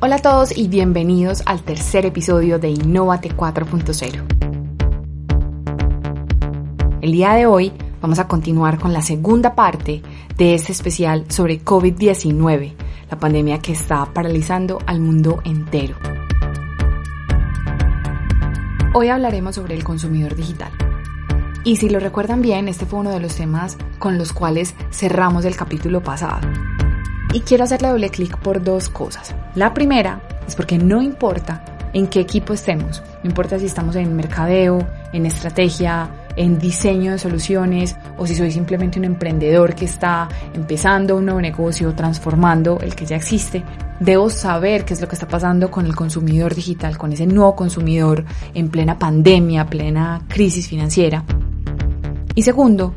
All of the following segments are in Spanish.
Hola a todos y bienvenidos al tercer episodio de Innovate 4.0. El día de hoy vamos a continuar con la segunda parte de este especial sobre COVID-19, la pandemia que está paralizando al mundo entero. Hoy hablaremos sobre el consumidor digital. Y si lo recuerdan bien, este fue uno de los temas con los cuales cerramos el capítulo pasado. Y quiero hacerle doble clic por dos cosas. La primera es porque no importa en qué equipo estemos, no importa si estamos en mercadeo, en estrategia, en diseño de soluciones o si soy simplemente un emprendedor que está empezando un nuevo negocio, transformando el que ya existe, debo saber qué es lo que está pasando con el consumidor digital, con ese nuevo consumidor en plena pandemia, plena crisis financiera. Y segundo,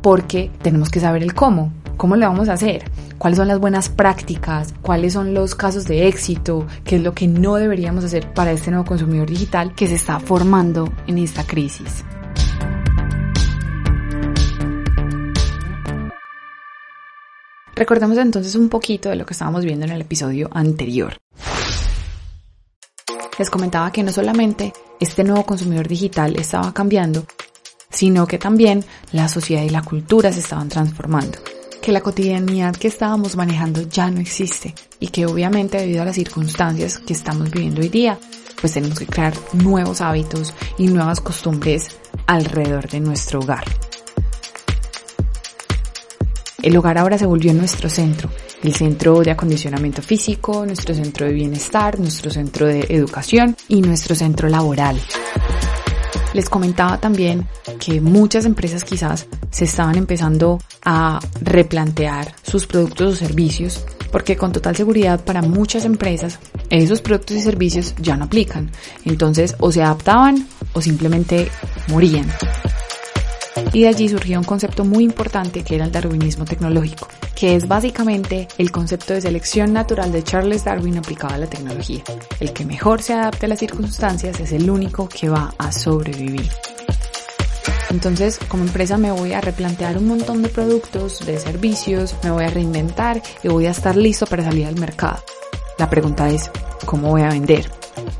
porque tenemos que saber el cómo, cómo lo vamos a hacer cuáles son las buenas prácticas, cuáles son los casos de éxito, qué es lo que no deberíamos hacer para este nuevo consumidor digital que se está formando en esta crisis. Recordemos entonces un poquito de lo que estábamos viendo en el episodio anterior. Les comentaba que no solamente este nuevo consumidor digital estaba cambiando, sino que también la sociedad y la cultura se estaban transformando que la cotidianidad que estábamos manejando ya no existe y que obviamente debido a las circunstancias que estamos viviendo hoy día, pues tenemos que crear nuevos hábitos y nuevas costumbres alrededor de nuestro hogar. El hogar ahora se volvió nuestro centro, el centro de acondicionamiento físico, nuestro centro de bienestar, nuestro centro de educación y nuestro centro laboral. Les comentaba también que muchas empresas quizás se estaban empezando a replantear sus productos o servicios porque con total seguridad para muchas empresas esos productos y servicios ya no aplican. Entonces o se adaptaban o simplemente morían. Y de allí surgió un concepto muy importante que era el darwinismo tecnológico, que es básicamente el concepto de selección natural de Charles Darwin aplicado a la tecnología. El que mejor se adapte a las circunstancias es el único que va a sobrevivir. Entonces, como empresa me voy a replantear un montón de productos, de servicios, me voy a reinventar y voy a estar listo para salir al mercado. La pregunta es, ¿cómo voy a vender?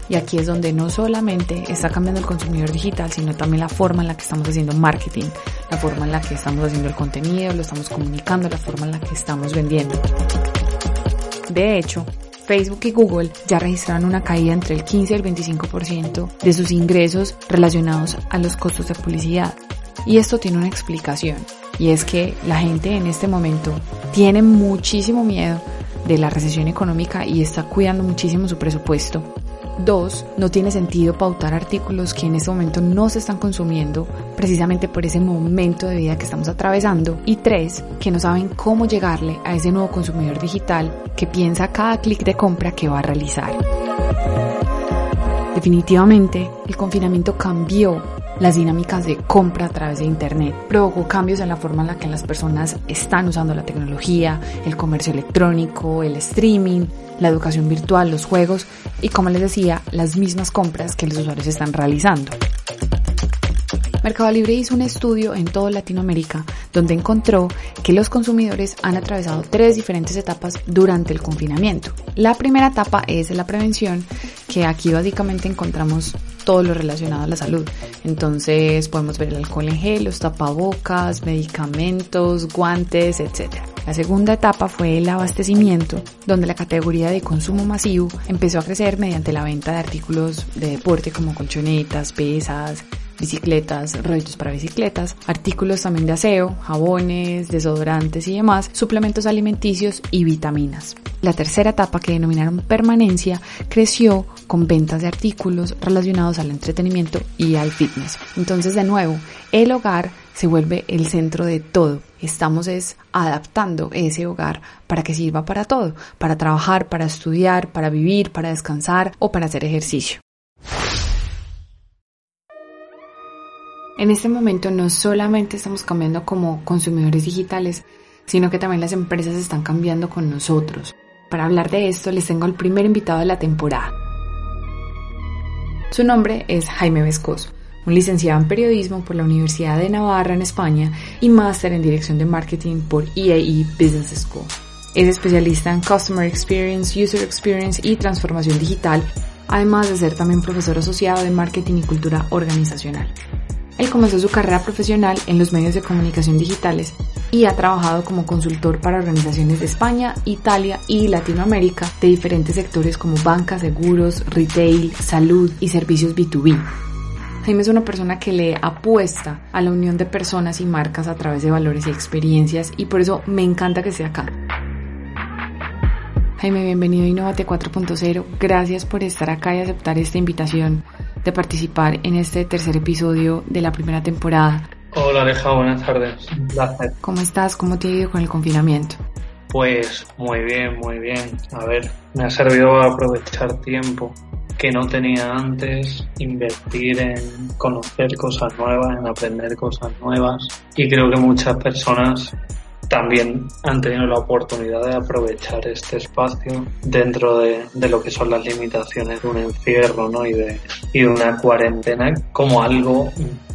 Y aquí es donde no solamente está cambiando el consumidor digital, sino también la forma en la que estamos haciendo marketing, la forma en la que estamos haciendo el contenido, lo estamos comunicando, la forma en la que estamos vendiendo. De hecho, Facebook y Google ya registraron una caída entre el 15 y el 25% de sus ingresos relacionados a los costos de publicidad. Y esto tiene una explicación, y es que la gente en este momento tiene muchísimo miedo de la recesión económica y está cuidando muchísimo su presupuesto Dos, no tiene sentido pautar artículos que en este momento no se están consumiendo precisamente por ese momento de vida que estamos atravesando. Y tres, que no saben cómo llegarle a ese nuevo consumidor digital que piensa cada clic de compra que va a realizar. Definitivamente, el confinamiento cambió las dinámicas de compra a través de Internet. Provocó cambios en la forma en la que las personas están usando la tecnología, el comercio electrónico, el streaming, la educación virtual, los juegos y, como les decía, las mismas compras que los usuarios están realizando. Mercado Libre hizo un estudio en toda Latinoamérica donde encontró que los consumidores han atravesado tres diferentes etapas durante el confinamiento. La primera etapa es la prevención, que aquí básicamente encontramos todo lo relacionado a la salud. Entonces podemos ver el alcohol en gel, los tapabocas, medicamentos, guantes, etc. La segunda etapa fue el abastecimiento, donde la categoría de consumo masivo empezó a crecer mediante la venta de artículos de deporte como colchonetas, pesas, bicicletas, rollos para bicicletas, artículos también de aseo, jabones, desodorantes y demás, suplementos alimenticios y vitaminas. La tercera etapa que denominaron permanencia creció con ventas de artículos relacionados al entretenimiento y al fitness. Entonces, de nuevo, el hogar se vuelve el centro de todo. Estamos es adaptando ese hogar para que sirva para todo, para trabajar, para estudiar, para vivir, para descansar o para hacer ejercicio. En este momento no solamente estamos cambiando como consumidores digitales, sino que también las empresas están cambiando con nosotros. Para hablar de esto les tengo al primer invitado de la temporada. Su nombre es Jaime Vescoso, un licenciado en periodismo por la Universidad de Navarra en España y máster en dirección de marketing por EAE e Business School. Es especialista en Customer Experience, User Experience y transformación digital, además de ser también profesor asociado de marketing y cultura organizacional. Él comenzó su carrera profesional en los medios de comunicación digitales y ha trabajado como consultor para organizaciones de España, Italia y Latinoamérica de diferentes sectores como banca, seguros, retail, salud y servicios B2B. Jaime es una persona que le apuesta a la unión de personas y marcas a través de valores y experiencias y por eso me encanta que esté acá. Jaime, bienvenido a Innovate 4.0. Gracias por estar acá y aceptar esta invitación de participar en este tercer episodio de la primera temporada. Hola Aleja, buenas tardes. Un placer. ¿Cómo estás? ¿Cómo te ha ido con el confinamiento? Pues muy bien, muy bien. A ver, me ha servido a aprovechar tiempo que no tenía antes, invertir en conocer cosas nuevas, en aprender cosas nuevas. Y creo que muchas personas también han tenido la oportunidad de aprovechar este espacio dentro de, lo que son las limitaciones de un encierro ¿no? y, de, y de una cuarentena como algo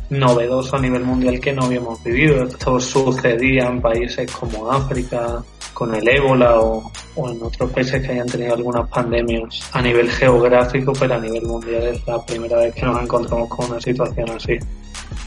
novedoso a nivel mundial que no habíamos vivido. Esto sucedía en países como África, con el ébola o, o, en otros países que hayan tenido algunas pandemias a nivel geográfico, pero a nivel mundial es la primera vez que nos encontramos con una situación así.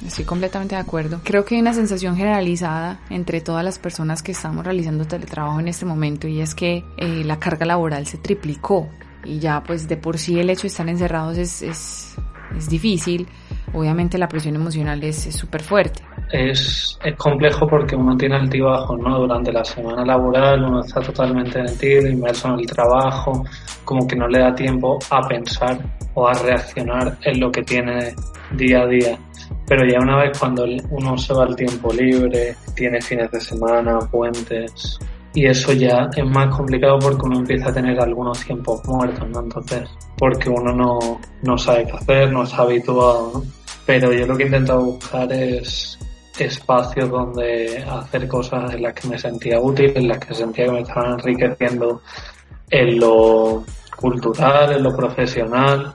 Estoy completamente de acuerdo. Creo que hay una sensación generalizada entre todas las personas que estamos realizando teletrabajo en este momento y es que eh, la carga laboral se triplicó y ya pues de por sí el hecho de estar encerrados es, es, es difícil. Obviamente la presión emocional es súper fuerte. Es, es, complejo porque uno tiene altibajos, ¿no? Durante la semana laboral uno está totalmente metido, inmerso en el trabajo, como que no le da tiempo a pensar o a reaccionar en lo que tiene día a día. Pero ya una vez cuando uno se va al tiempo libre, tiene fines de semana, puentes, y eso ya es más complicado porque uno empieza a tener algunos tiempos muertos, ¿no? Entonces, porque uno no, no sabe qué hacer, no está habituado, ¿no? Pero yo lo que he intentado buscar es espacios donde hacer cosas en las que me sentía útil, en las que sentía que me estaban enriqueciendo en lo cultural, en lo profesional,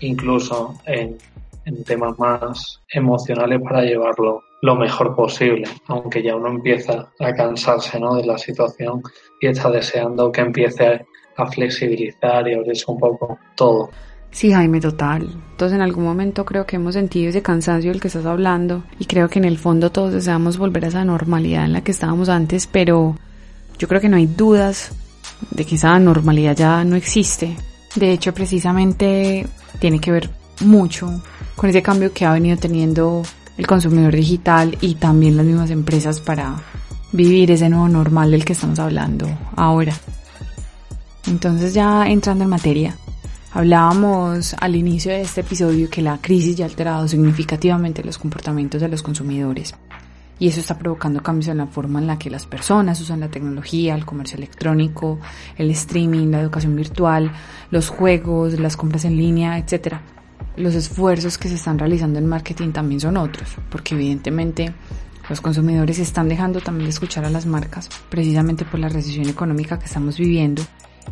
incluso en en temas más emocionales para llevarlo lo mejor posible, aunque ya uno empieza a cansarse ¿no? de la situación y está deseando que empiece a flexibilizar y abrirse un poco todo. Sí, Jaime, total. Entonces en algún momento creo que hemos sentido ese cansancio del que estás hablando y creo que en el fondo todos deseamos volver a esa normalidad en la que estábamos antes, pero yo creo que no hay dudas de que esa normalidad ya no existe. De hecho, precisamente tiene que ver mucho con ese cambio que ha venido teniendo el consumidor digital y también las mismas empresas para vivir ese nuevo normal del que estamos hablando ahora. Entonces ya entrando en materia, hablábamos al inicio de este episodio que la crisis ya ha alterado significativamente los comportamientos de los consumidores y eso está provocando cambios en la forma en la que las personas usan la tecnología, el comercio electrónico, el streaming, la educación virtual, los juegos, las compras en línea, etcétera los esfuerzos que se están realizando en marketing también son otros, porque evidentemente los consumidores están dejando también de escuchar a las marcas, precisamente por la recesión económica que estamos viviendo,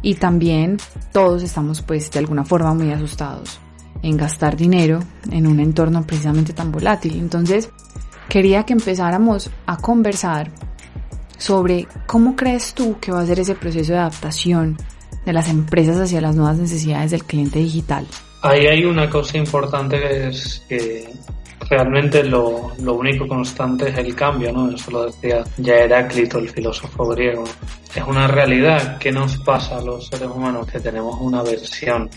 y también todos estamos pues de alguna forma muy asustados en gastar dinero en un entorno precisamente tan volátil. Entonces, quería que empezáramos a conversar sobre cómo crees tú que va a ser ese proceso de adaptación de las empresas hacia las nuevas necesidades del cliente digital. Ahí hay una cosa importante que es que realmente lo, lo, único constante es el cambio, ¿no? Eso lo decía ya Heráclito, el filósofo griego. Es una realidad que nos pasa a los seres humanos que tenemos una aversión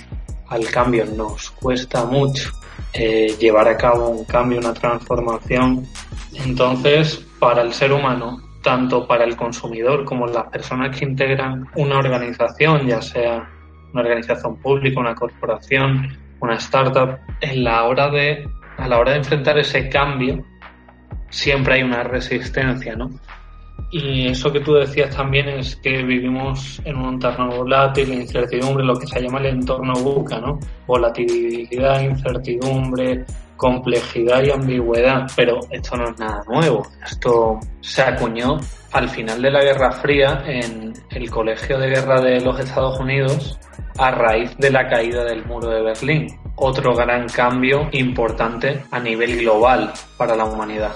al cambio, nos cuesta mucho eh, llevar a cabo un cambio, una transformación. Entonces, para el ser humano, tanto para el consumidor como las personas que integran una organización, ya sea una organización pública, una corporación, una startup, en la hora de, a la hora de enfrentar ese cambio, siempre hay una resistencia, ¿no? Y eso que tú decías también es que vivimos en un entorno volátil, incertidumbre, lo que se llama el entorno buca. Volatilidad, incertidumbre, complejidad y ambigüedad. Pero esto no es nada nuevo. Esto se acuñó al final de la Guerra Fría en el Colegio de Guerra de los Estados Unidos a raíz de la caída del muro de Berlín. Otro gran cambio importante a nivel global para la humanidad.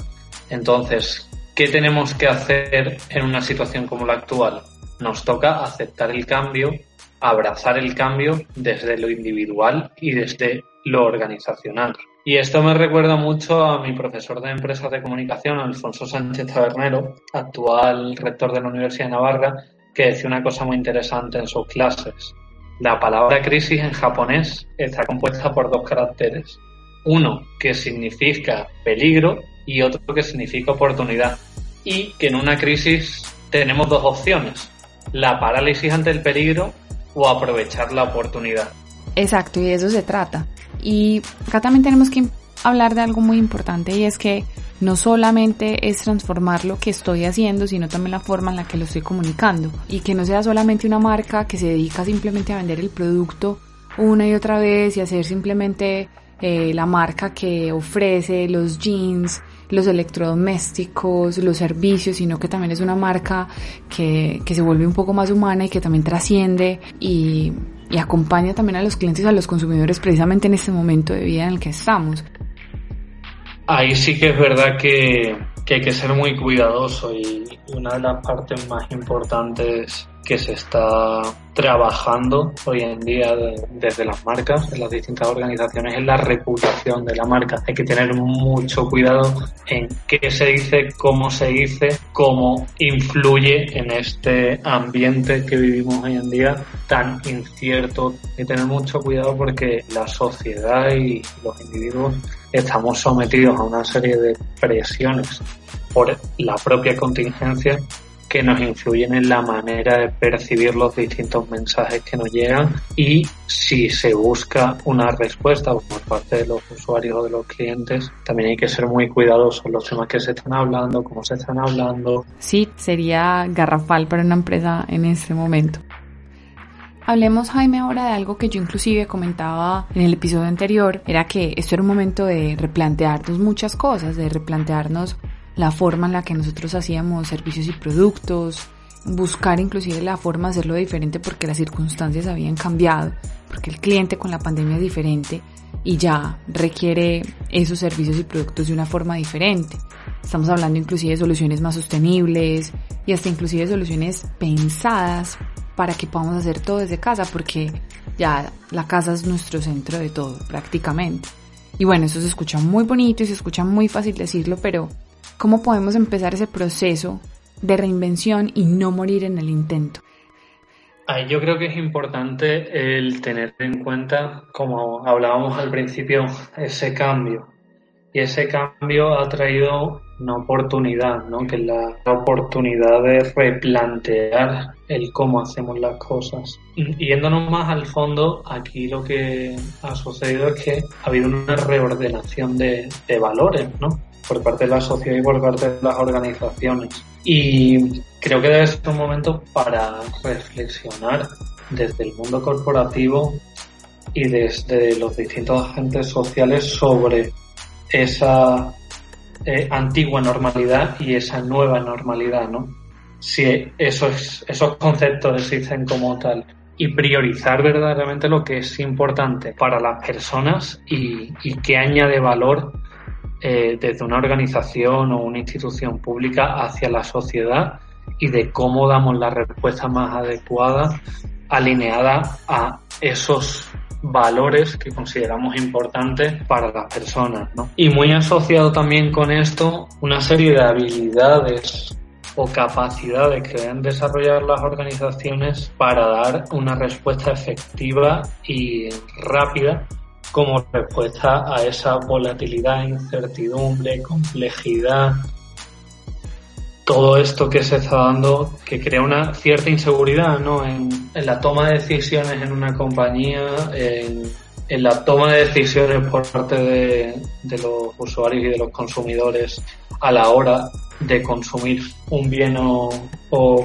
Entonces, ¿Qué tenemos que hacer en una situación como la actual? Nos toca aceptar el cambio, abrazar el cambio desde lo individual y desde lo organizacional. Y esto me recuerda mucho a mi profesor de empresas de comunicación, Alfonso Sánchez Tabernero, actual rector de la Universidad de Navarra, que decía una cosa muy interesante en sus clases. La palabra crisis en japonés está compuesta por dos caracteres. Uno que significa peligro y otro que significa oportunidad y que en una crisis tenemos dos opciones, la parálisis ante el peligro o aprovechar la oportunidad. Exacto, y de eso se trata. Y acá también tenemos que hablar de algo muy importante y es que no solamente es transformar lo que estoy haciendo, sino también la forma en la que lo estoy comunicando. Y que no sea solamente una marca que se dedica simplemente a vender el producto una y otra vez y hacer simplemente eh, la marca que ofrece los jeans, los electrodomésticos, los servicios, sino que también es una marca que, que se vuelve un poco más humana y que también trasciende y, y acompaña también a los clientes, a los consumidores precisamente en este momento de vida en el que estamos. Ahí sí que es verdad que, que hay que ser muy cuidadoso y una de las partes más importantes que se está trabajando hoy en día desde las marcas, en las distintas organizaciones, es la reputación de la marca. Hay que tener mucho cuidado en qué se dice, cómo se dice, cómo influye en este ambiente que vivimos hoy en día tan incierto. Hay que tener mucho cuidado porque la sociedad y los individuos estamos sometidos a una serie de presiones por la propia contingencia que nos influyen en la manera de percibir los distintos mensajes que nos llegan y si se busca una respuesta por parte de los usuarios o de los clientes, también hay que ser muy cuidadosos los temas que se están hablando, cómo se están hablando. Sí, sería garrafal para una empresa en este momento. Hablemos, Jaime, ahora de algo que yo inclusive comentaba en el episodio anterior, era que esto era un momento de replantearnos muchas cosas, de replantearnos la forma en la que nosotros hacíamos servicios y productos, buscar inclusive la forma de hacerlo diferente porque las circunstancias habían cambiado, porque el cliente con la pandemia es diferente y ya requiere esos servicios y productos de una forma diferente. Estamos hablando inclusive de soluciones más sostenibles y hasta inclusive soluciones pensadas para que podamos hacer todo desde casa porque ya la casa es nuestro centro de todo prácticamente. Y bueno, eso se escucha muy bonito y se escucha muy fácil decirlo, pero ¿Cómo podemos empezar ese proceso de reinvención y no morir en el intento? Yo creo que es importante el tener en cuenta, como hablábamos al principio, ese cambio. Y ese cambio ha traído una oportunidad, ¿no? que es la oportunidad de replantear el cómo hacemos las cosas. Yéndonos más al fondo, aquí lo que ha sucedido es que ha habido una reordenación de, de valores, ¿no? Por parte de la sociedad y por parte de las organizaciones. Y creo que debe ser un momento para reflexionar desde el mundo corporativo y desde los distintos agentes sociales sobre esa eh, antigua normalidad y esa nueva normalidad, ¿no? Si esos, esos conceptos existen como tal y priorizar verdaderamente lo que es importante para las personas y, y que añade valor eh, desde una organización o una institución pública hacia la sociedad y de cómo damos la respuesta más adecuada alineada a esos valores que consideramos importantes para las personas. ¿no? Y muy asociado también con esto una serie de habilidades o capacidades que deben desarrollar las organizaciones para dar una respuesta efectiva y rápida como respuesta a esa volatilidad, incertidumbre, complejidad, todo esto que se está dando que crea una cierta inseguridad ¿no? en, la toma de decisiones en una compañía, en la toma de decisiones por parte de, los usuarios y de los consumidores a la hora de consumir un bien o,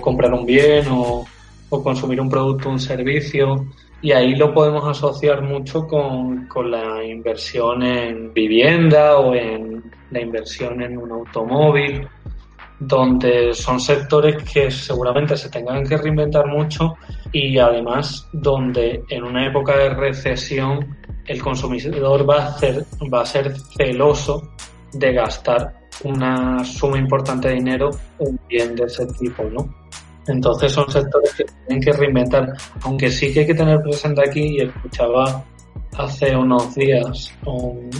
comprar un bien o, consumir un producto o un servicio. Y ahí lo podemos asociar mucho con, con la inversión en vivienda o en la inversión en un automóvil donde son sectores que seguramente se tengan que reinventar mucho y además donde en una época de recesión el consumidor va a, ser, va a ser celoso de gastar una suma importante de dinero en bien de ese tipo, ¿no? Entonces son sectores que tienen que reinventar, aunque sí que hay que tener presente aquí, y escuchaba hace unos días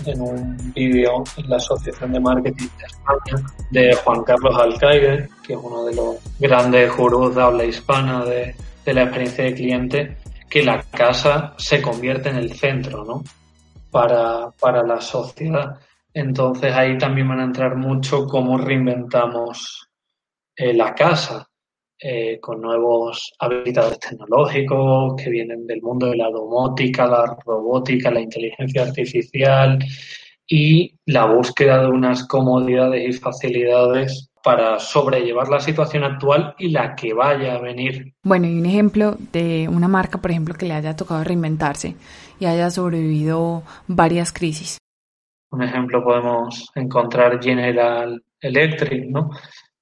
en un vídeo en la Asociación de Marketing de España de Juan Carlos Alcaide, que es uno de los grandes gurús de habla hispana de, la experiencia de cliente, que la casa se convierte en el centro, ¿no? Para, para la sociedad. Entonces ahí también van a entrar mucho cómo reinventamos eh, la casa eh, con nuevos habilitadores tecnológicos que vienen del mundo de la domótica, la robótica, la inteligencia artificial y la búsqueda de unas comodidades y facilidades para sobrellevar la situación actual y la que vaya a venir. Bueno, y un ejemplo de una marca, por ejemplo, que le haya tocado reinventarse y haya sobrevivido varias crisis. Un ejemplo podemos encontrar General Electric, ¿no?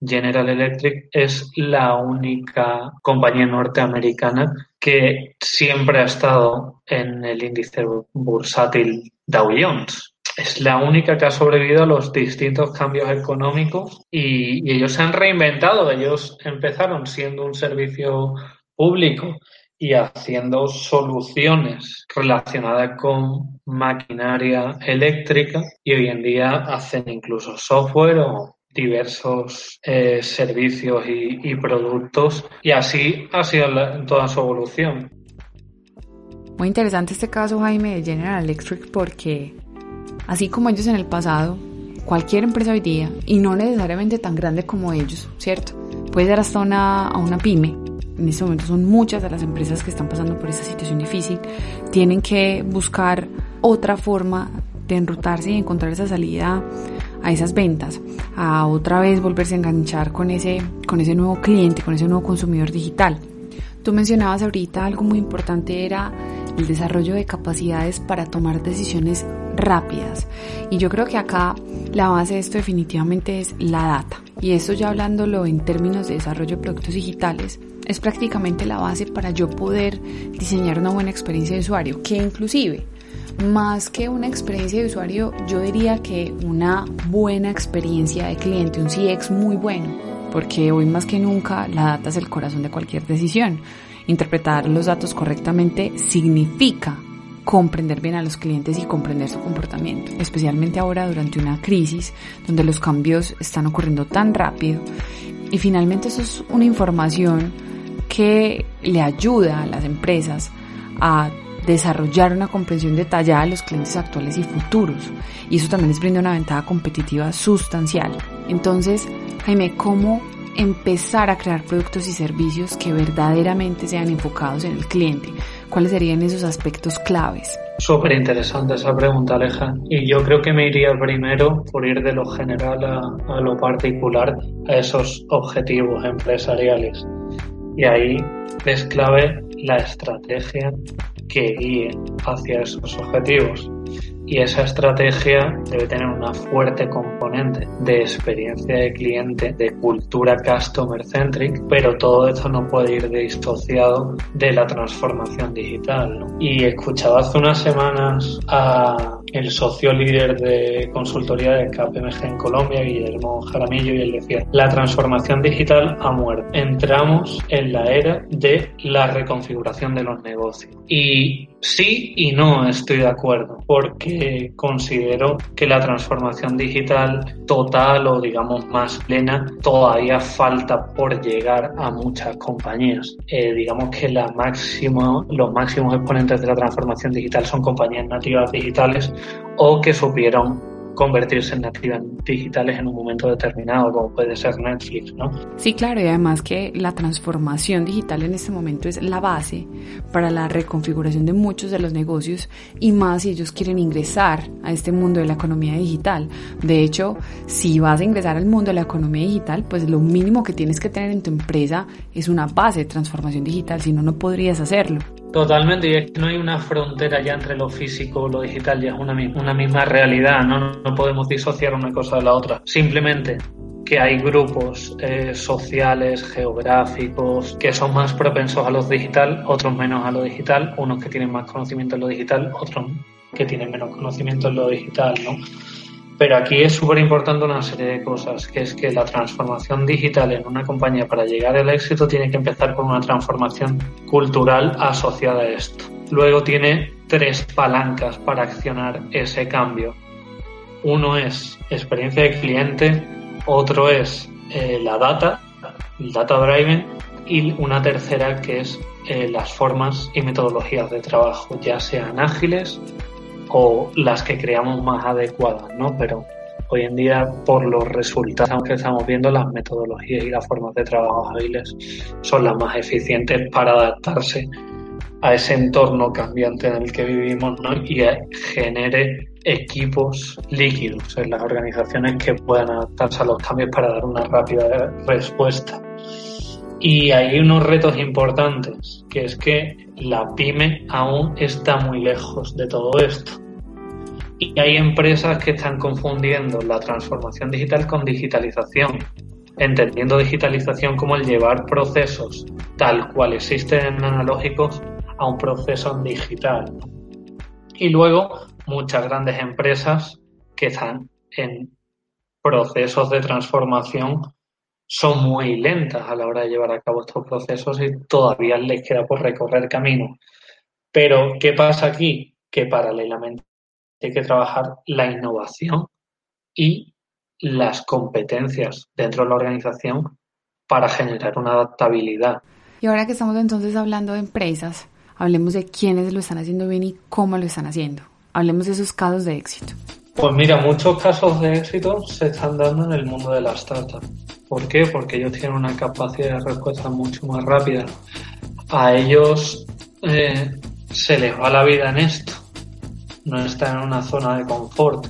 General Electric es la única compañía norteamericana que siempre ha estado en el índice bursátil Dow Jones. Es la única que ha sobrevivido a los distintos cambios económicos y, ellos se han reinventado. Ellos empezaron siendo un servicio público y haciendo soluciones relacionadas con maquinaria eléctrica y hoy en día hacen incluso software o diversos eh, servicios y, productos y así ha sido toda su evolución. Muy interesante este caso, Jaime, de General Electric, porque así como ellos en el pasado, cualquier empresa hoy día, y no necesariamente tan grande como ellos, ¿cierto? Puede ser hasta una, a una pyme. En este momento son muchas de las empresas que están pasando por esta situación difícil. Tienen que buscar otra forma de enrutarse y encontrar esa salida a esas ventas, a otra vez volverse a enganchar con ese, con ese nuevo cliente, con ese nuevo consumidor digital. Tú mencionabas ahorita algo muy importante era el desarrollo de capacidades para tomar decisiones rápidas. Y yo creo que acá la base de esto definitivamente es la data. Y esto ya hablándolo en términos de desarrollo de productos digitales, es prácticamente la base para yo poder diseñar una buena experiencia de usuario, que inclusive más que una experiencia de usuario, yo diría que una buena experiencia de cliente, un CX muy bueno, porque hoy más que nunca la data es el corazón de cualquier decisión. Interpretar los datos correctamente significa comprender bien a los clientes y comprender su comportamiento, especialmente ahora durante una crisis donde los cambios están ocurriendo tan rápido. Y finalmente eso es una información que le ayuda a las empresas a desarrollar una comprensión detallada de los clientes actuales y futuros. Y eso también les brinda una ventaja competitiva sustancial. Entonces, Jaime, ¿cómo empezar a crear productos y servicios que verdaderamente sean enfocados en el cliente? ¿Cuáles serían esos aspectos claves? Súper interesante esa pregunta, Aleja. Y yo creo que me iría primero por ir de lo general a, a lo particular, a esos objetivos empresariales. Y ahí es clave la estrategia que guíe hacia esos objetivos. Y esa estrategia debe tener una fuerte componente de experiencia de cliente, de cultura customer centric, pero todo esto no puede ir disociado de la transformación digital. Y escuchaba hace unas semanas a el socio líder de consultoría de KPMG en Colombia, Guillermo Jaramillo, y él decía, la transformación digital ha muerto. Entramos en la era de la reconfiguración de los negocios. Y sí y no estoy de acuerdo, porque considero que la transformación digital total o digamos más plena todavía falta por llegar a muchas compañías. Eh, digamos que la máximo, los máximos exponentes de la transformación digital son compañías nativas digitales o que supieron convertirse en nativas digitales en un momento determinado, como puede ser Netflix, ¿no? Sí, claro, y además que la transformación digital en este momento es la base para la reconfiguración de muchos de los negocios y más si ellos quieren ingresar a este mundo de la economía digital. De hecho, si vas a ingresar al mundo de la economía digital, pues lo mínimo que tienes que tener en tu empresa es una base de transformación digital, si no, no podrías hacerlo. Totalmente, y es que no hay una frontera ya entre lo físico o lo digital, ya es una, una misma realidad, ¿no? no podemos disociar una cosa de la otra. Simplemente que hay grupos eh, sociales, geográficos, que son más propensos a lo digital, otros menos a lo digital, unos que tienen más conocimiento en lo digital, otros que tienen menos conocimiento en lo digital, ¿no? Pero aquí es súper importante una serie de cosas, que es que la transformación digital en una compañía para llegar al éxito tiene que empezar con una transformación cultural asociada a esto. Luego tiene tres palancas para accionar ese cambio. Uno es experiencia de cliente, otro es eh, la data, el data driving, y una tercera que es eh, las formas y metodologías de trabajo, ya sean ágiles o las que creamos más adecuadas, ¿no? Pero hoy en día, por los resultados que estamos viendo, las metodologías y las formas de trabajo ágiles son las más eficientes para adaptarse a ese entorno cambiante en el que vivimos ¿no? y genere equipos líquidos en las organizaciones que puedan adaptarse a los cambios para dar una rápida respuesta. Y hay unos retos importantes, que es que la pyme aún está muy lejos de todo esto. Y hay empresas que están confundiendo la transformación digital con digitalización, entendiendo digitalización como el llevar procesos tal cual existen en analógicos a un proceso digital. Y luego muchas grandes empresas que están en procesos de transformación son muy lentas a la hora de llevar a cabo estos procesos y todavía les queda por recorrer camino. Pero, ¿qué pasa aquí? Que paralelamente hay que trabajar la innovación y las competencias dentro de la organización para generar una adaptabilidad. Y ahora que estamos entonces hablando de empresas, hablemos de quiénes lo están haciendo bien y cómo lo están haciendo. Hablemos de esos casos de éxito. Pues mira, muchos casos de éxito se están dando en el mundo de las startups. ¿Por qué? Porque ellos tienen una capacidad de respuesta mucho más rápida. A ellos eh, se les va la vida en esto no está en una zona de confort.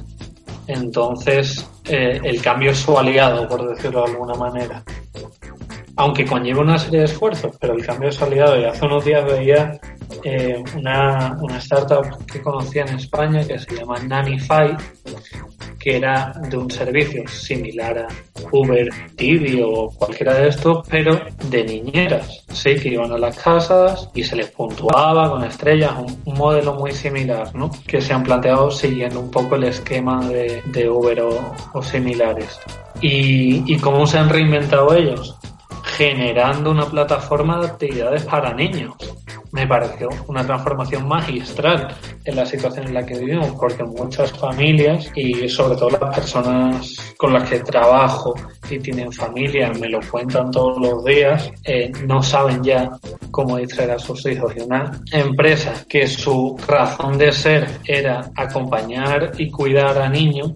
Entonces, eh, el cambio es su aliado, por decirlo de alguna manera. Aunque conlleva una serie de esfuerzos, pero el cambio es su aliado. Y hace unos días veía eh, una, una startup que conocía en España que se llama Nanify, que era de un servicio similar a Uber, Didi o cualquiera de estos, pero de niñeras, sí, que iban a las casas y se les puntuaba con estrellas, un, modelo muy similar, ¿no? Que se han planteado siguiendo un poco el esquema de, de Uber o, similares. ¿Y, ¿Y cómo se han reinventado ellos? Generando una plataforma de actividades para niños me pareció una transformación magistral en la situación en la que vivimos, porque muchas familias y sobre todo las personas con las que trabajo y tienen familia, me lo cuentan todos los días, eh, no saben ya cómo distraer a sus hijos. Y una empresa que su razón de ser era acompañar y cuidar a niños,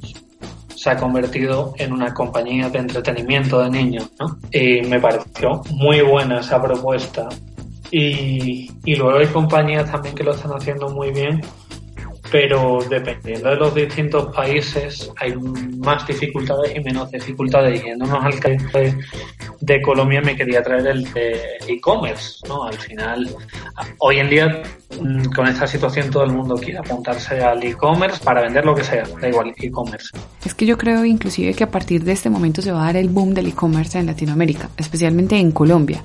se ha convertido en una compañía de entretenimiento de niños, ¿no? Y me pareció muy buena esa propuesta y, y luego hay compañías también que lo están haciendo muy bien, pero dependiendo de los distintos países hay más dificultades y menos dificultades. Yéndonos al caso Colombia me quería traer el de e-commerce, ¿no? Al final, hoy en día mm, con esta situación todo el mundo quiere apuntarse al e-commerce para vender lo que sea, da igual, e-commerce. Es que yo creo inclusive que a partir de este momento se va a dar el boom del e-commerce en Latinoamérica, especialmente en Colombia,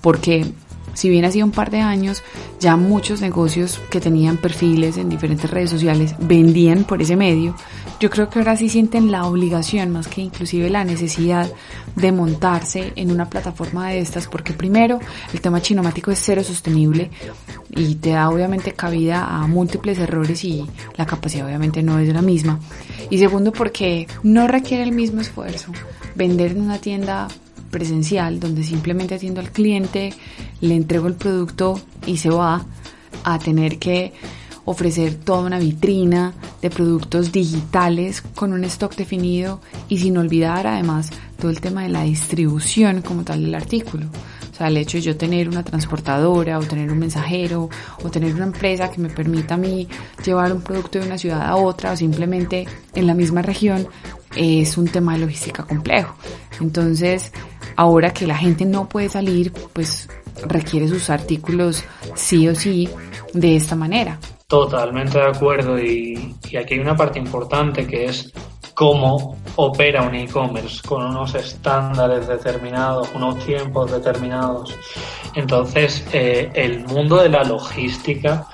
porque si bien ha sido un par de años, ya muchos negocios que tenían perfiles en diferentes redes sociales vendían por ese medio. Yo creo que ahora sí sienten la obligación, más que inclusive la necesidad de montarse en una plataforma de estas, porque primero, el tema chinomático es cero sostenible y te da obviamente cabida a múltiples errores y la capacidad obviamente no es la misma. Y segundo, porque no requiere el mismo esfuerzo vender en una tienda presencial, donde simplemente atiendo al cliente, le entrego el producto y se va, a tener que ofrecer toda una vitrina, de productos digitales con un stock definido y sin olvidar además todo el tema de la distribución como tal del artículo. O sea, el hecho de yo tener una transportadora o tener un mensajero o tener una empresa que me permita a mí llevar un producto de una ciudad a otra o simplemente en la misma región es un tema de logística complejo. Entonces, ahora que la gente no puede salir, pues requiere sus artículos sí o sí de esta manera. Totalmente de acuerdo y, y aquí hay una parte importante que es cómo opera un e-commerce con unos estándares determinados, unos tiempos determinados. Entonces, eh, el mundo de la logística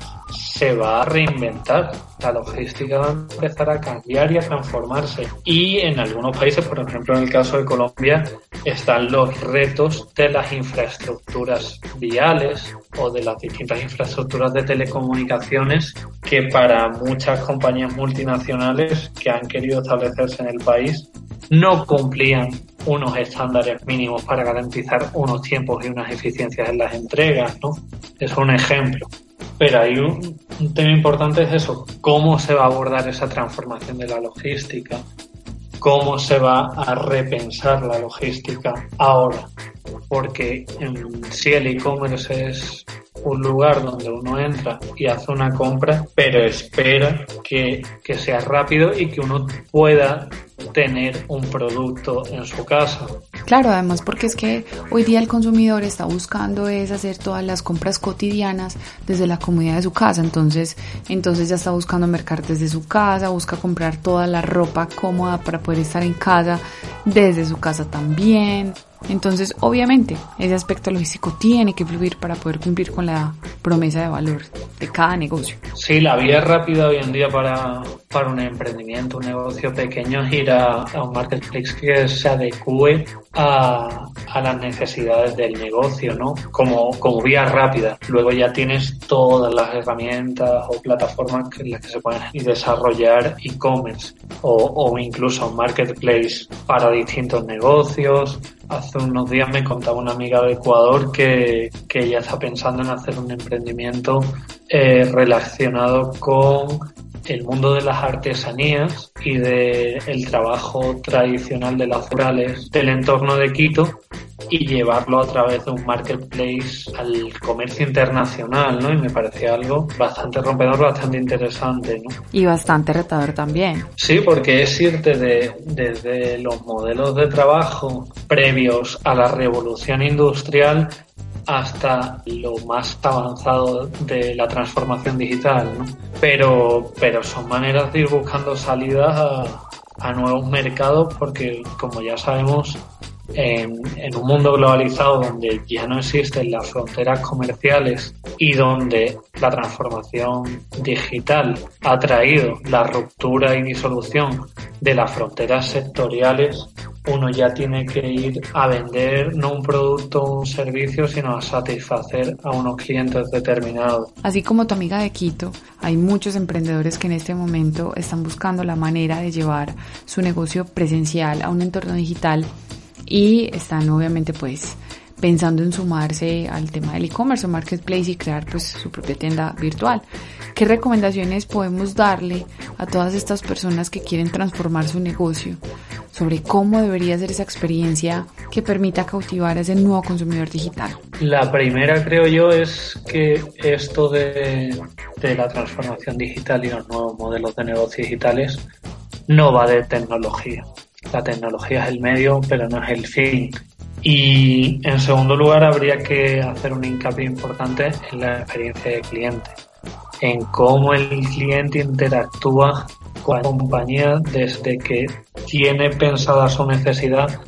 se va a reinventar. La logística va a empezar a cambiar y a transformarse. Y en algunos países, por ejemplo en el caso de Colombia, están los retos de las infraestructuras viales o de las distintas infraestructuras de telecomunicaciones que para muchas compañías multinacionales que han querido establecerse en el país no cumplían unos estándares mínimos para garantizar unos tiempos y unas eficiencias en las entregas, ¿no? Es un ejemplo. Pero hay un, tema importante es eso, cómo se va a abordar esa transformación de la logística, cómo se va a repensar la logística ahora. Porque si el e-commerce es un lugar donde uno entra y hace una compra, pero espera que, que sea rápido y que uno pueda tener un producto en su casa. Claro, además porque es que hoy día el consumidor está buscando es hacer todas las compras cotidianas desde la comodidad de su casa, entonces, entonces ya está buscando mercar desde su casa, busca comprar toda la ropa cómoda para poder estar en casa, desde su casa también. Entonces, obviamente, ese aspecto logístico tiene que fluir para poder cumplir con la promesa de valor de cada negocio. Sí, la vía rápida hoy en día para, para un emprendimiento, un negocio pequeño es ir a, a un marketplace que se adecue a, las necesidades del negocio, ¿no? Como, como vía rápida. Luego ya tienes todas las herramientas o plataformas en las que se pueden desarrollar e-commerce o, o incluso marketplace para distintos negocios Hace unos días me contaba una amiga de Ecuador que, que ella está pensando en hacer un emprendimiento eh, relacionado con el mundo de las artesanías y del el trabajo tradicional de las rurales del entorno de Quito y llevarlo a través de un marketplace al comercio internacional, ¿no? Y me parecía algo bastante rompedor, bastante interesante, ¿no? Y bastante retador también. Sí, porque es irte de, desde los modelos de trabajo previos a la revolución industrial hasta lo más avanzado de la transformación digital, ¿no? Pero, pero son maneras de ir buscando salidas a, a nuevos mercados porque, como ya sabemos, en, en, un mundo globalizado donde ya no existen las fronteras comerciales y donde la transformación digital ha traído la ruptura y disolución de las fronteras sectoriales, uno ya tiene que ir a vender no un producto o un servicio, sino a satisfacer a unos clientes determinados. Así como tu amiga de Quito, hay muchos emprendedores que en este momento están buscando la manera de llevar su negocio presencial a un entorno digital y están obviamente pues pensando en sumarse al tema del e-commerce o marketplace y crear pues su propia tienda virtual. ¿Qué recomendaciones podemos darle a todas estas personas que quieren transformar su negocio sobre cómo debería ser esa experiencia que permita cautivar a ese nuevo consumidor digital? La primera creo yo es que esto de, de la transformación digital y los nuevos modelos de negocio digitales no va de tecnología la tecnología es el medio, pero no es el fin. Y en segundo lugar, habría que hacer un hincapié importante en la experiencia de cliente, en cómo el cliente interactúa con la compañía desde que tiene pensada su necesidad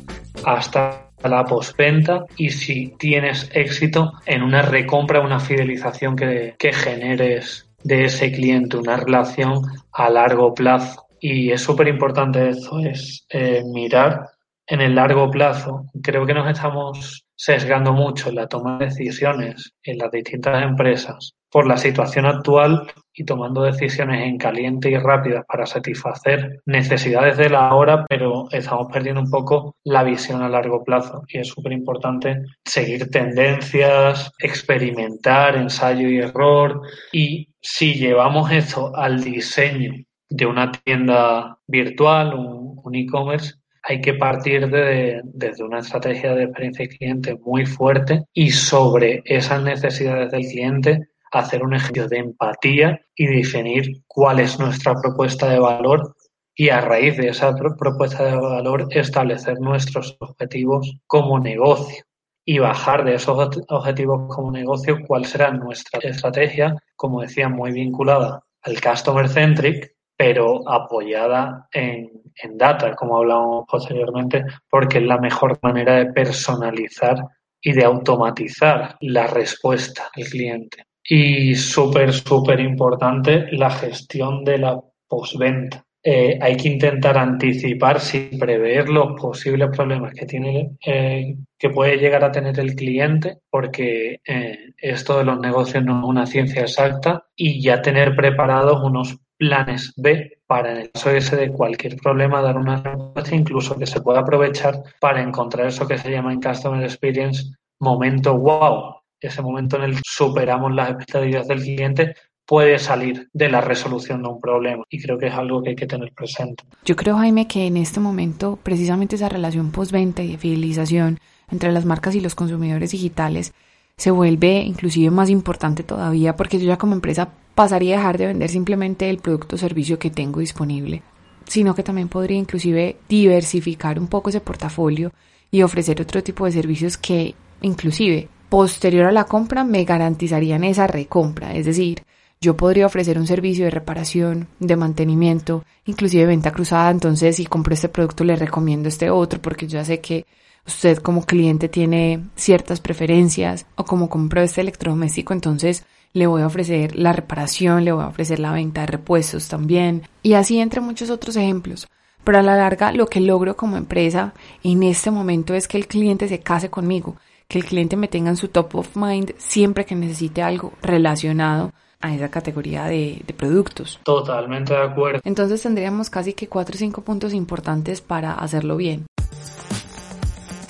hasta la postventa y si tienes éxito en una recompra, una fidelización que, que generes de ese cliente, una relación a largo plazo. Y es súper importante eso, es eh, mirar en el largo plazo. Creo que nos estamos sesgando mucho en la toma de decisiones en las distintas empresas por la situación actual y tomando decisiones en caliente y rápidas para satisfacer necesidades de la hora, pero estamos perdiendo un poco la visión a largo plazo. Y es súper importante seguir tendencias, experimentar, ensayo y error. Y si llevamos esto al diseño de una tienda virtual, un e-commerce, hay que partir de, desde una estrategia de experiencia de cliente muy fuerte y sobre esas necesidades del cliente hacer un ejercicio de empatía y definir cuál es nuestra propuesta de valor y a raíz de esa propuesta de valor establecer nuestros objetivos como negocio y bajar de esos objetivos como negocio cuál será nuestra estrategia, como decía, muy vinculada al customer centric, pero apoyada en, en data, como hablamos posteriormente, porque es la mejor manera de personalizar y de automatizar la respuesta al cliente. Y súper, súper importante la gestión de la postventa. Eh, hay que intentar anticipar sin prever los posibles problemas que tiene eh, que puede llegar a tener el cliente porque eh, esto de los negocios no es una ciencia exacta y ya tener preparados unos planes B para en el caso ese de cualquier problema dar una respuesta incluso que se pueda aprovechar para encontrar eso que se llama en Customer Experience momento wow ese momento en el que superamos las expectativas del cliente puede salir de la resolución de un problema y creo que es algo que hay que tener presente. Yo creo, Jaime, que en este momento precisamente esa relación postventa y de fidelización entre las marcas y los consumidores digitales se vuelve inclusive más importante todavía porque yo ya como empresa pasaría a dejar de vender simplemente el producto o servicio que tengo disponible, sino que también podría inclusive diversificar un poco ese portafolio y ofrecer otro tipo de servicios que inclusive posterior a la compra me garantizarían esa recompra, es decir, yo podría ofrecer un servicio de reparación, de mantenimiento, inclusive venta cruzada, entonces si compro este producto le recomiendo este otro porque yo ya sé que usted como cliente tiene ciertas preferencias o como compró este electrodoméstico, entonces le voy a ofrecer la reparación, le voy a ofrecer la venta de repuestos también y así entre muchos otros ejemplos. Pero a la larga lo que logro como empresa en este momento es que el cliente se case conmigo, que el cliente me tenga en su top of mind siempre que necesite algo relacionado a esa categoría de, productos. Totalmente de acuerdo. Entonces tendríamos casi que cuatro o cinco puntos importantes para hacerlo bien.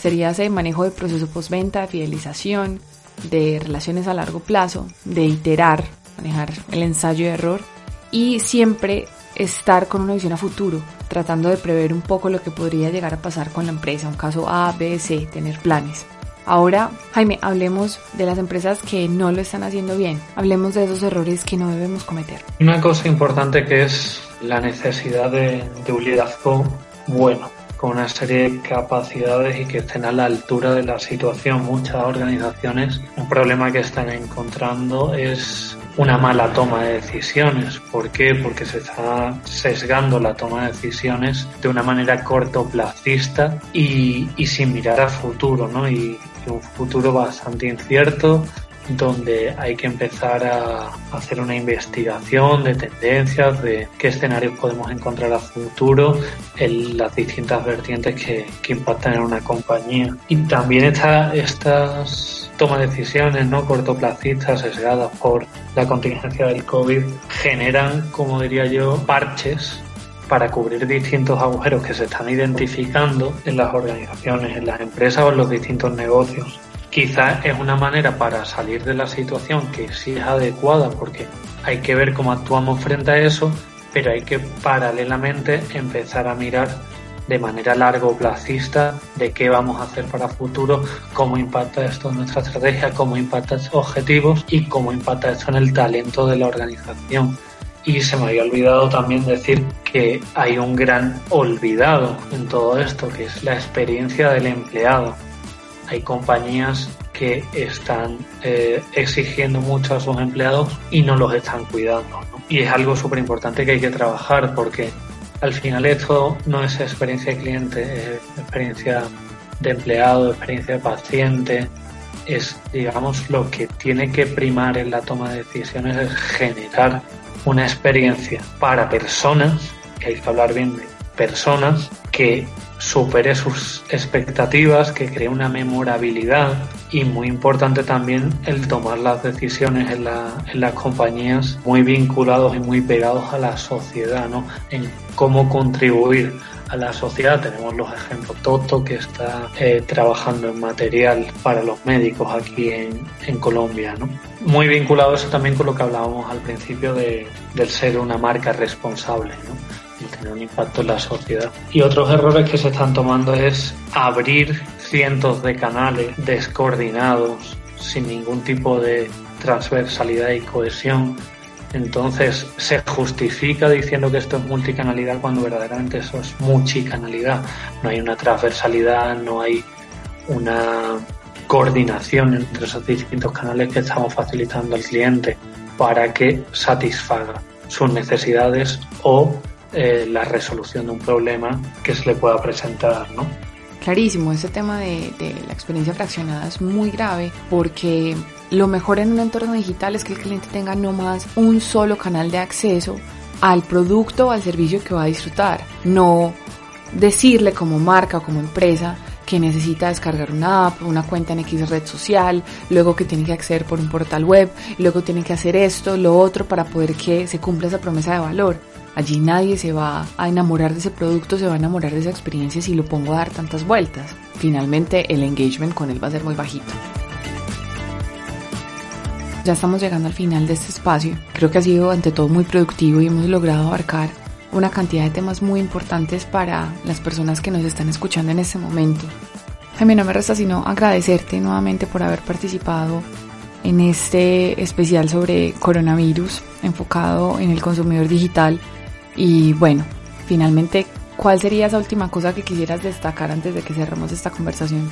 Sería ese manejo de proceso postventa, de fidelización, de relaciones a largo plazo, de iterar, manejar el ensayo de error y siempre estar con una visión a futuro, tratando de prever un poco lo que podría llegar a pasar con la empresa, un caso A, B, C, tener planes. Ahora, Jaime, hablemos de las empresas que no lo están haciendo bien. Hablemos de esos errores que no debemos cometer. Una cosa importante que es la necesidad de, de un liderazgo bueno, con una serie de capacidades y que estén a la altura de la situación. Muchas organizaciones, un problema que están encontrando es una mala toma de decisiones. ¿Por qué? Porque se está sesgando la toma de decisiones de una manera cortoplacista y, y sin mirar a futuro, ¿no? Y, un futuro bastante incierto donde hay que empezar a hacer una investigación de tendencias, de qué escenarios podemos encontrar a futuro en las distintas vertientes que, que impactan en una compañía. Y también estas toma de decisiones no cortoplacistas sesgadas por la contingencia del COVID generan, como diría yo, parches para cubrir distintos agujeros que se están identificando en las organizaciones, en las empresas o en los distintos negocios. Quizás es una manera para salir de la situación que sí es adecuada porque hay que ver cómo actuamos frente a eso, pero hay que paralelamente empezar a mirar de manera largo plazista de qué vamos a hacer para futuro, cómo impacta esto en nuestra estrategia, cómo impacta estos objetivos y cómo impacta esto en el talento de la organización. Y se me había olvidado también decir que hay un gran olvidado en todo esto, que es la experiencia del empleado. Hay compañías que están eh, exigiendo mucho a sus empleados y no los están cuidando. Y es algo súper importante que hay que trabajar porque al final esto no es experiencia de cliente, es experiencia de empleado, experiencia de paciente, es, digamos, lo que tiene que primar en la toma de decisiones es generar una experiencia para personas, que hay que hablar bien de personas, que supere sus expectativas, que cree una memorabilidad y muy importante también el tomar las decisiones en, las compañías muy vinculados y muy pegados a la sociedad, ¿no? En cómo contribuir a la sociedad. Tenemos los ejemplos. Toto, que está eh, trabajando en material para los médicos aquí en, en Colombia. ¿no? muy vinculado eso también con lo que hablábamos al principio de, del ser una marca responsable, ¿no? Y tener un impacto en la sociedad. Y otros errores que se están tomando es abrir cientos de canales descoordinados, sin ningún tipo de transversalidad y cohesión. Entonces se justifica diciendo que esto es multicanalidad cuando verdaderamente eso es multicanalidad. No hay una transversalidad, no hay una coordinación entre esos distintos canales que estamos facilitando al cliente para que satisfaga sus necesidades o eh, la resolución de un problema que se le pueda presentar, ¿no? Clarísimo, ese tema de, la experiencia fraccionada es muy grave porque lo mejor en un entorno digital es que el cliente tenga no más un solo canal de acceso al producto o al servicio que va a disfrutar, no decirle como marca o como empresa que necesita descargar una app, una cuenta en X red social, luego que tiene que acceder por un portal web, luego tiene que hacer esto, lo otro para poder que se cumpla esa promesa de valor. Allí nadie se va a enamorar de ese producto, se va a enamorar de esa experiencia si lo pongo a dar tantas vueltas. Finalmente el engagement con él va a ser muy bajito. Ya estamos llegando al final de este espacio. Creo que ha sido ante todo muy productivo y hemos logrado abarcar una cantidad de temas muy importantes para las personas que nos están escuchando en este momento. A mí no me resta sino agradecerte nuevamente por haber participado en este especial sobre coronavirus enfocado en el consumidor digital. Y bueno, finalmente, ¿cuál sería esa última cosa que quisieras destacar antes de que cerremos esta conversación?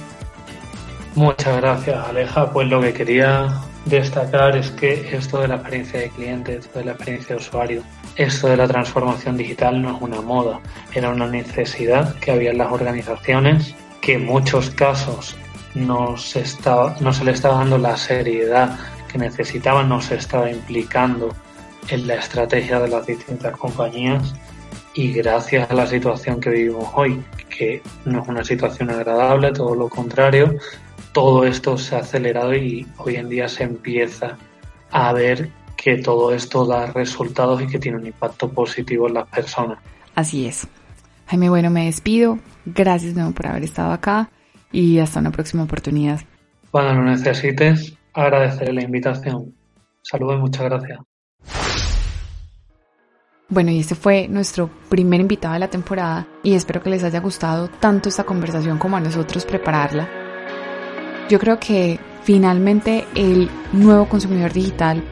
Muchas gracias, Aleja. Pues lo que quería destacar es que esto de la experiencia de cliente, esto de la experiencia de usuario, esto de la transformación digital no es una moda, era una necesidad que había en las organizaciones que en muchos casos no se, no se le estaba dando la seriedad que necesitaban, no se estaba implicando en la estrategia de las distintas compañías y gracias a la situación que vivimos hoy, que no es una situación agradable, todo lo contrario, todo esto se ha acelerado y hoy en día se empieza a ver que todo esto da resultados y que tiene un impacto positivo en las personas. Así es. Jaime, bueno, me despido. Gracias de nuevo por haber estado acá y hasta una próxima oportunidad. Cuando lo necesites, agradeceré la invitación. Saludos y muchas gracias. Bueno, y este fue nuestro primer invitado de la temporada y espero que les haya gustado tanto esta conversación como a nosotros prepararla. Yo creo que finalmente el nuevo consumidor digital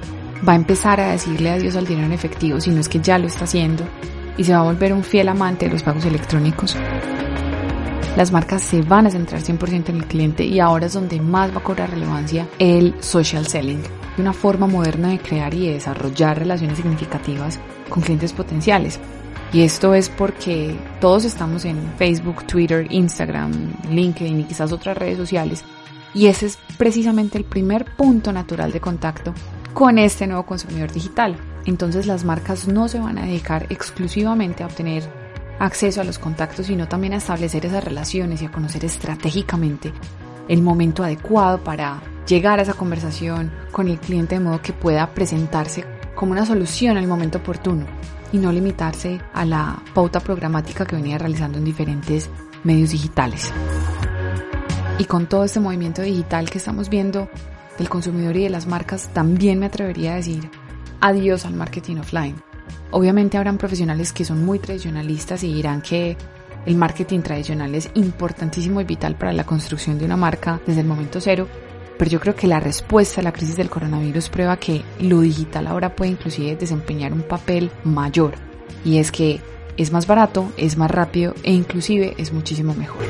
va a empezar a decirle adiós al dinero en efectivo, si no es que ya lo está haciendo, y se va a volver un fiel amante de los pagos electrónicos. Las marcas se van a centrar 100% en el cliente y ahora es donde más va a cobrar relevancia el social selling, una forma moderna de crear y de desarrollar relaciones significativas con clientes potenciales. Y esto es porque todos estamos en Facebook, Twitter, Instagram, LinkedIn y quizás otras redes sociales y ese es precisamente el primer punto natural de contacto con este nuevo consumidor digital. Entonces las marcas no se van a dedicar exclusivamente a obtener acceso a los contactos, sino también a establecer esas relaciones y a conocer estratégicamente el momento adecuado para llegar a esa conversación con el cliente de modo que pueda presentarse como una solución el momento oportuno y no limitarse a la pauta programática que venía realizando en diferentes medios digitales. Y con todo este movimiento digital que estamos viendo del consumidor y de las marcas, también me atrevería a decir adiós al marketing offline. Obviamente habrán profesionales que son muy tradicionalistas y dirán que el marketing tradicional es importantísimo y vital para la construcción de una marca desde el momento cero, pero yo creo que la respuesta a la crisis del coronavirus prueba que lo digital ahora puede inclusive desempeñar un papel mayor. Y es que es más barato, es más rápido e inclusive es muchísimo mejor.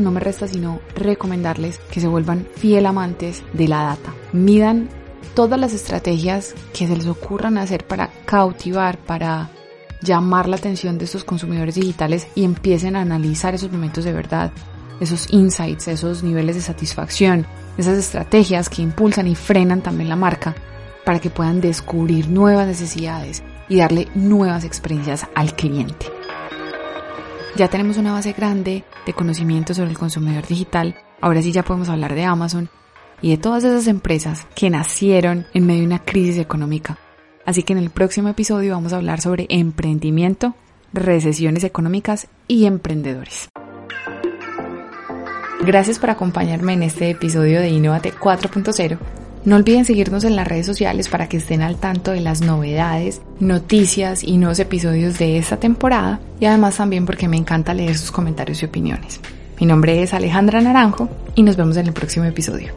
No me resta sino recomendarles que se vuelvan fiel amantes de la data. Midan todas las estrategias que se les ocurran hacer para cautivar, para llamar la atención de estos consumidores digitales y empiecen a analizar esos momentos de verdad, esos insights, esos niveles de satisfacción, esas estrategias que impulsan y frenan también la marca para que puedan descubrir nuevas necesidades y darle nuevas experiencias al cliente. Ya tenemos una base grande de conocimiento sobre el consumidor digital. Ahora sí ya podemos hablar de Amazon y de todas esas empresas que nacieron en medio de una crisis económica. Así que en el próximo episodio vamos a hablar sobre emprendimiento, recesiones económicas y emprendedores. Gracias por acompañarme en este episodio de Innovate 4.0 No olviden seguirnos en las redes sociales para que estén al tanto de las novedades, noticias y nuevos episodios de esta temporada y además también porque me encanta leer sus comentarios y opiniones. Mi nombre es Alejandra Naranjo y nos vemos en el próximo episodio.